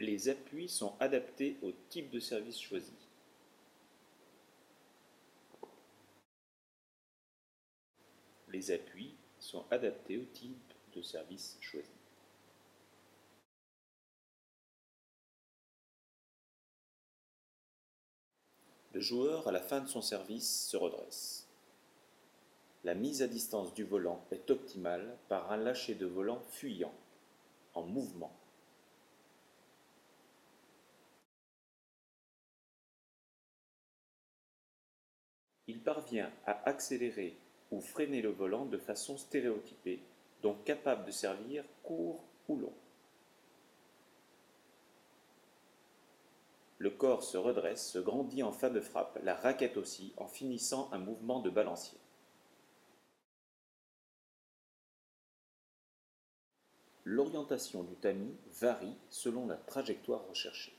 Les appuis sont adaptés au type de service choisi. Les appuis sont adaptés au type de service choisi. Le joueur, à la fin de son service, se redresse. La mise à distance du volant est optimale par un lâcher de volant fuyant, en mouvement. Il parvient à accélérer ou freiner le volant de façon stéréotypée, donc capable de servir court ou long. Le corps se redresse, se grandit en fin de frappe, la raquette aussi, en finissant un mouvement de balancier. L'orientation du tamis varie selon la trajectoire recherchée.